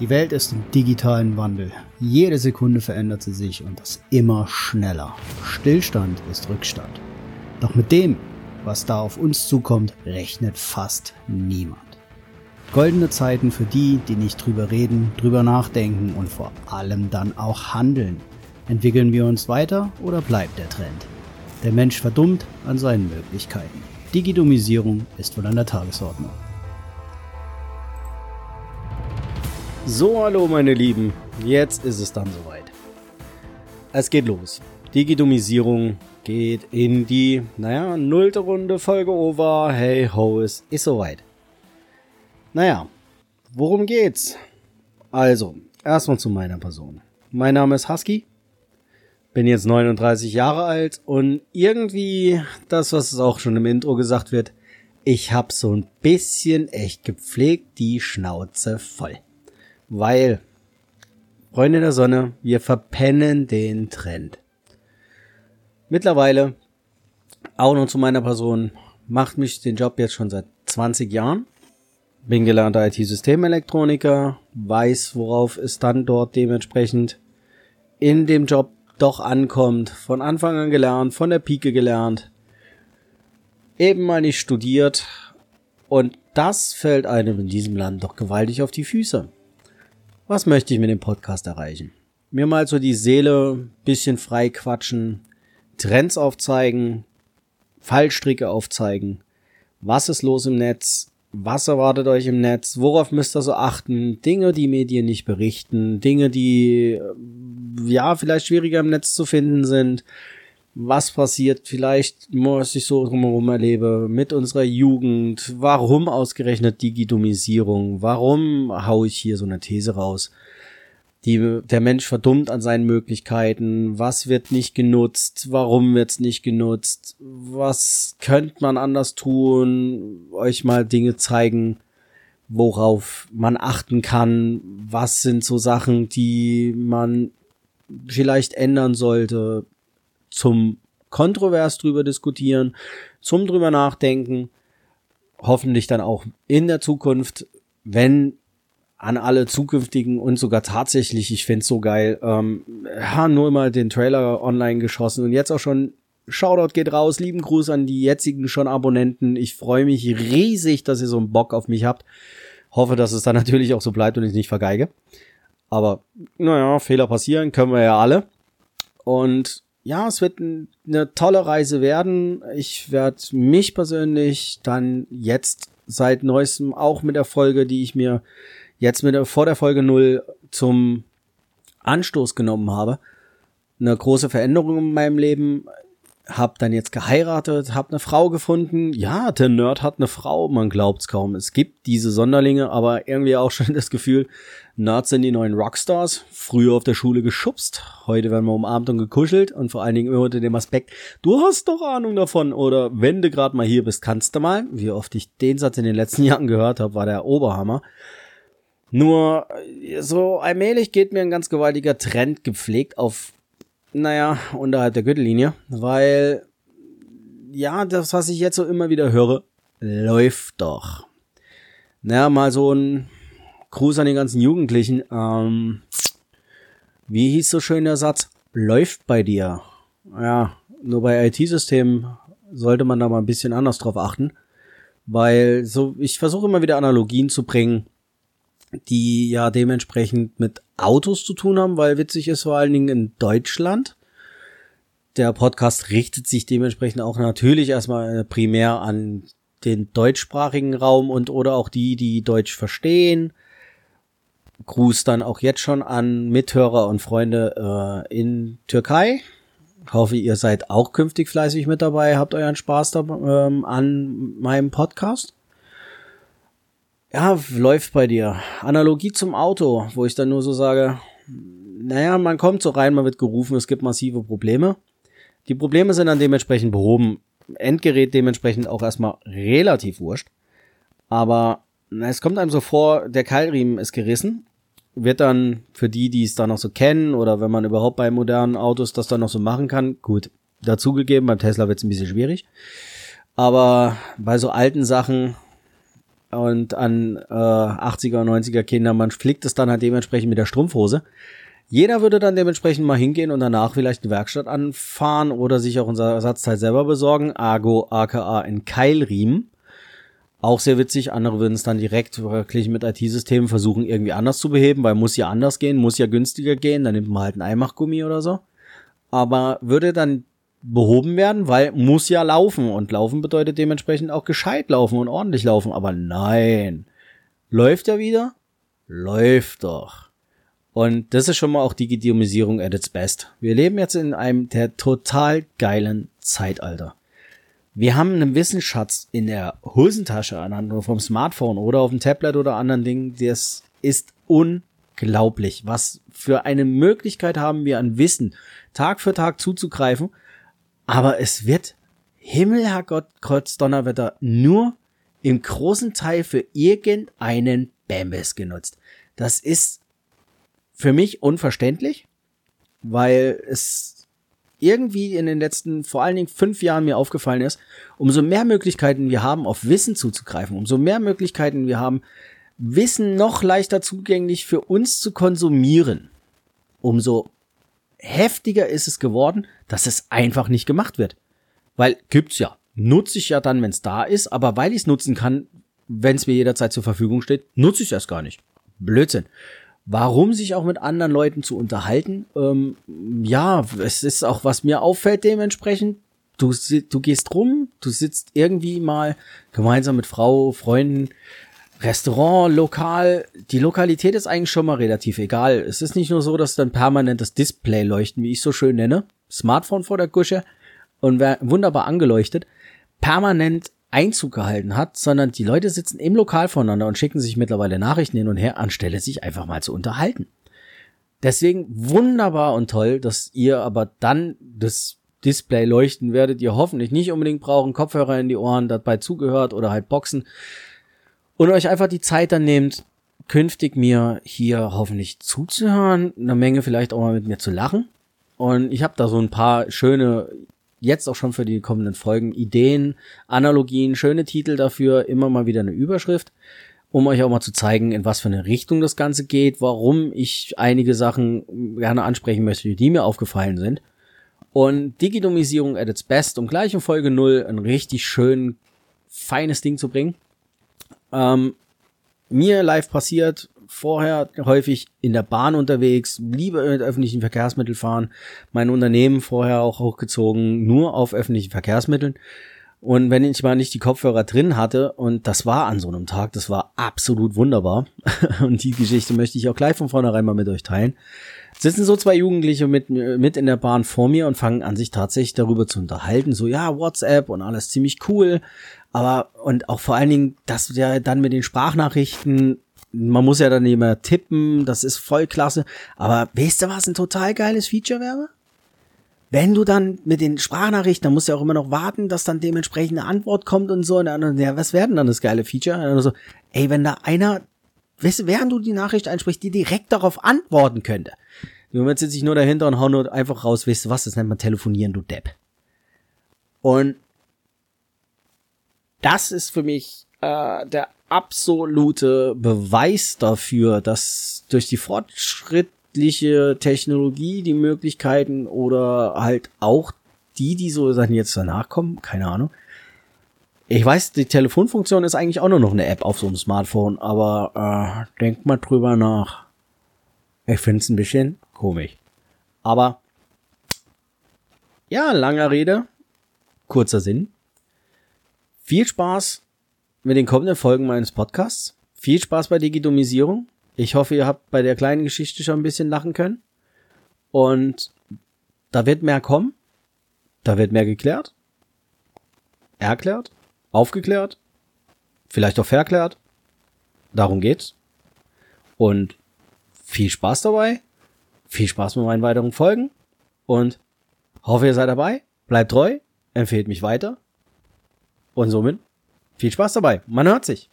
Die Welt ist im digitalen Wandel. Jede Sekunde verändert sie sich und das immer schneller. Stillstand ist Rückstand. Doch mit dem, was da auf uns zukommt, rechnet fast niemand. Goldene Zeiten für die, die nicht drüber reden, drüber nachdenken und vor allem dann auch handeln. Entwickeln wir uns weiter oder bleibt der Trend? Der Mensch verdummt an seinen Möglichkeiten. Digitomisierung ist wohl an der Tagesordnung. So, hallo meine Lieben, jetzt ist es dann soweit. Es geht los. Digitomisierung geht in die, naja, nullte Runde, Folge over, hey ho, es ist soweit. Naja, worum geht's? Also, erstmal zu meiner Person. Mein Name ist Husky, bin jetzt 39 Jahre alt und irgendwie, das was auch schon im Intro gesagt wird, ich hab so ein bisschen echt gepflegt die Schnauze voll weil, Freunde der Sonne, wir verpennen den Trend. Mittlerweile, auch noch zu meiner Person, macht mich den Job jetzt schon seit 20 Jahren. Bin gelernter IT-Systemelektroniker, weiß, worauf es dann dort dementsprechend in dem Job doch ankommt. Von Anfang an gelernt, von der Pike gelernt. Eben mal nicht studiert. Und das fällt einem in diesem Land doch gewaltig auf die Füße. Was möchte ich mit dem Podcast erreichen? Mir mal so die Seele bisschen frei quatschen, Trends aufzeigen, Fallstricke aufzeigen. Was ist los im Netz? Was erwartet euch im Netz? Worauf müsst ihr so achten? Dinge, die Medien nicht berichten, Dinge, die ja vielleicht schwieriger im Netz zu finden sind was passiert. Vielleicht, was ich so drumherum erlebe, mit unserer Jugend, warum ausgerechnet Digitomisierung, warum hau ich hier so eine These raus, die, der Mensch verdummt an seinen Möglichkeiten, was wird nicht genutzt, warum wird's nicht genutzt, was könnte man anders tun, euch mal Dinge zeigen, worauf man achten kann, was sind so Sachen, die man vielleicht ändern sollte, zum kontrovers drüber diskutieren, zum drüber nachdenken, hoffentlich dann auch in der Zukunft, wenn an alle zukünftigen und sogar tatsächlich, ich find's so geil, ähm, ja, nur mal den Trailer online geschossen und jetzt auch schon Shoutout geht raus, lieben Gruß an die jetzigen schon Abonnenten. Ich freue mich riesig, dass ihr so einen Bock auf mich habt. Hoffe, dass es dann natürlich auch so bleibt und ich nicht vergeige. Aber naja, Fehler passieren, können wir ja alle. Und ja, es wird eine tolle Reise werden. Ich werde mich persönlich dann jetzt seit neuestem auch mit der Folge, die ich mir jetzt mit der, vor der Folge null zum Anstoß genommen habe, eine große Veränderung in meinem Leben hab dann jetzt geheiratet, hab eine Frau gefunden. Ja, der Nerd hat eine Frau, man glaubt's kaum. Es gibt diese Sonderlinge, aber irgendwie auch schon das Gefühl, Nerds sind die neuen Rockstars. Früher auf der Schule geschubst, heute werden wir umarmt und gekuschelt und vor allen Dingen immer unter dem Aspekt, du hast doch Ahnung davon oder wenn du gerade mal hier bist, kannst du mal. Wie oft ich den Satz in den letzten Jahren gehört habe, war der Oberhammer. Nur so allmählich geht mir ein ganz gewaltiger Trend gepflegt auf naja, unterhalb der Gürtellinie, weil ja, das, was ich jetzt so immer wieder höre, läuft doch. Naja, mal so ein Gruß an die ganzen Jugendlichen. Ähm, wie hieß so schön der Satz? Läuft bei dir. Ja, nur bei IT-Systemen sollte man da mal ein bisschen anders drauf achten. Weil so, ich versuche immer wieder Analogien zu bringen die ja dementsprechend mit Autos zu tun haben, weil witzig ist vor allen Dingen in Deutschland. Der Podcast richtet sich dementsprechend auch natürlich erstmal primär an den deutschsprachigen Raum und oder auch die, die Deutsch verstehen. Gruß dann auch jetzt schon an Mithörer und Freunde äh, in Türkei. Hoffe, ihr seid auch künftig fleißig mit dabei, habt euren Spaß da, ähm, an meinem Podcast. Ja, läuft bei dir. Analogie zum Auto, wo ich dann nur so sage, naja, man kommt so rein, man wird gerufen, es gibt massive Probleme. Die Probleme sind dann dementsprechend behoben. Endgerät dementsprechend auch erstmal relativ wurscht. Aber na, es kommt einem so vor, der Keilriemen ist gerissen. Wird dann für die, die es da noch so kennen oder wenn man überhaupt bei modernen Autos das dann noch so machen kann, gut, dazugegeben, beim Tesla wird es ein bisschen schwierig. Aber bei so alten Sachen und an äh, 80er und 90er Kinder, man flickt es dann halt dementsprechend mit der Strumpfhose. Jeder würde dann dementsprechend mal hingehen und danach vielleicht eine Werkstatt anfahren oder sich auch unser Ersatzteil selber besorgen. Argo, aka in Keilriemen. Auch sehr witzig. Andere würden es dann direkt wirklich mit IT-Systemen versuchen, irgendwie anders zu beheben, weil muss ja anders gehen, muss ja günstiger gehen. Dann nimmt man halt ein Eimachgummi oder so. Aber würde dann behoben werden, weil muss ja laufen. Und laufen bedeutet dementsprechend auch gescheit laufen und ordentlich laufen. Aber nein. Läuft ja wieder? Läuft doch. Und das ist schon mal auch Digitalisierung at its best. Wir leben jetzt in einem der total geilen Zeitalter. Wir haben einen Wissensschatz in der Hosentasche anhand vom Smartphone oder auf dem Tablet oder anderen Dingen. Das ist unglaublich. Was für eine Möglichkeit haben wir an Wissen Tag für Tag zuzugreifen. Aber es wird Himmelherrgott, Kreuz, Donnerwetter nur im großen Teil für irgendeinen Bambus genutzt. Das ist für mich unverständlich, weil es irgendwie in den letzten vor allen Dingen fünf Jahren mir aufgefallen ist, umso mehr Möglichkeiten wir haben, auf Wissen zuzugreifen, umso mehr Möglichkeiten wir haben, Wissen noch leichter zugänglich für uns zu konsumieren, umso heftiger ist es geworden, dass es einfach nicht gemacht wird. Weil gibt's ja. Nutze ich ja dann, wenn es da ist, aber weil ich es nutzen kann, wenn es mir jederzeit zur Verfügung steht, nutze ich erst gar nicht. Blödsinn. Warum sich auch mit anderen Leuten zu unterhalten? Ähm, ja, es ist auch, was mir auffällt dementsprechend. Du, du gehst rum, du sitzt irgendwie mal gemeinsam mit Frau, Freunden, Restaurant, Lokal, die Lokalität ist eigentlich schon mal relativ egal. Es ist nicht nur so, dass dann permanent das Display leuchten, wie ich so schön nenne, Smartphone vor der Gusche und wunderbar angeleuchtet, permanent Einzug gehalten hat, sondern die Leute sitzen im Lokal voneinander und schicken sich mittlerweile Nachrichten hin und her, anstelle sich einfach mal zu unterhalten. Deswegen wunderbar und toll, dass ihr aber dann das Display leuchten werdet ihr hoffentlich nicht unbedingt brauchen, Kopfhörer in die Ohren dabei zugehört oder halt Boxen und euch einfach die Zeit dann nehmt, künftig mir hier hoffentlich zuzuhören, eine Menge vielleicht auch mal mit mir zu lachen. Und ich habe da so ein paar schöne, jetzt auch schon für die kommenden Folgen, Ideen, Analogien, schöne Titel dafür, immer mal wieder eine Überschrift, um euch auch mal zu zeigen, in was für eine Richtung das Ganze geht, warum ich einige Sachen gerne ansprechen möchte, die mir aufgefallen sind. Und Digitomisierung at its best, um gleich in Folge 0 ein richtig schön feines Ding zu bringen ähm, mir live passiert, vorher häufig in der Bahn unterwegs, lieber mit öffentlichen Verkehrsmitteln fahren, mein Unternehmen vorher auch hochgezogen, nur auf öffentlichen Verkehrsmitteln. Und wenn ich mal nicht die Kopfhörer drin hatte, und das war an so einem Tag, das war absolut wunderbar. und die Geschichte möchte ich auch gleich von vornherein mal mit euch teilen. Sitzen so zwei Jugendliche mit, mit in der Bahn vor mir und fangen an, sich tatsächlich darüber zu unterhalten. So, ja, WhatsApp und alles ziemlich cool. Aber, und auch vor allen Dingen, dass ja dann mit den Sprachnachrichten, man muss ja dann immer tippen, das ist voll klasse. Aber weißt du, was ein total geiles Feature wäre? Wenn du dann mit den Sprachnachrichten, dann musst du ja auch immer noch warten, dass dann dementsprechend eine Antwort kommt und so. Und dann, ja, was werden dann das geile Feature? Und so, ey, wenn da einer, weißt du, während du die Nachricht einsprichst, die direkt darauf antworten könnte. Im Moment sitze ich nur dahinter und hau nur einfach raus, weißt du was, das nennt man telefonieren, du Depp. Und das ist für mich äh, der absolute Beweis dafür, dass durch die fortschrittliche Technologie die Möglichkeiten oder halt auch die, die so Sachen jetzt danach kommen, keine Ahnung. Ich weiß, die Telefonfunktion ist eigentlich auch nur noch eine App auf so einem Smartphone, aber äh, denkt mal drüber nach. Ich finde es ein bisschen komisch. Aber ja, langer Rede, kurzer Sinn. Viel Spaß mit den kommenden Folgen meines Podcasts. Viel Spaß bei Digitomisierung. Ich hoffe, ihr habt bei der kleinen Geschichte schon ein bisschen lachen können. Und da wird mehr kommen. Da wird mehr geklärt. Erklärt. Aufgeklärt. Vielleicht auch verklärt. Darum geht's. Und viel Spaß dabei. Viel Spaß mit meinen weiteren Folgen. Und hoffe, ihr seid dabei. Bleibt treu. Empfehlt mich weiter. Und somit viel Spaß dabei. Man hört sich.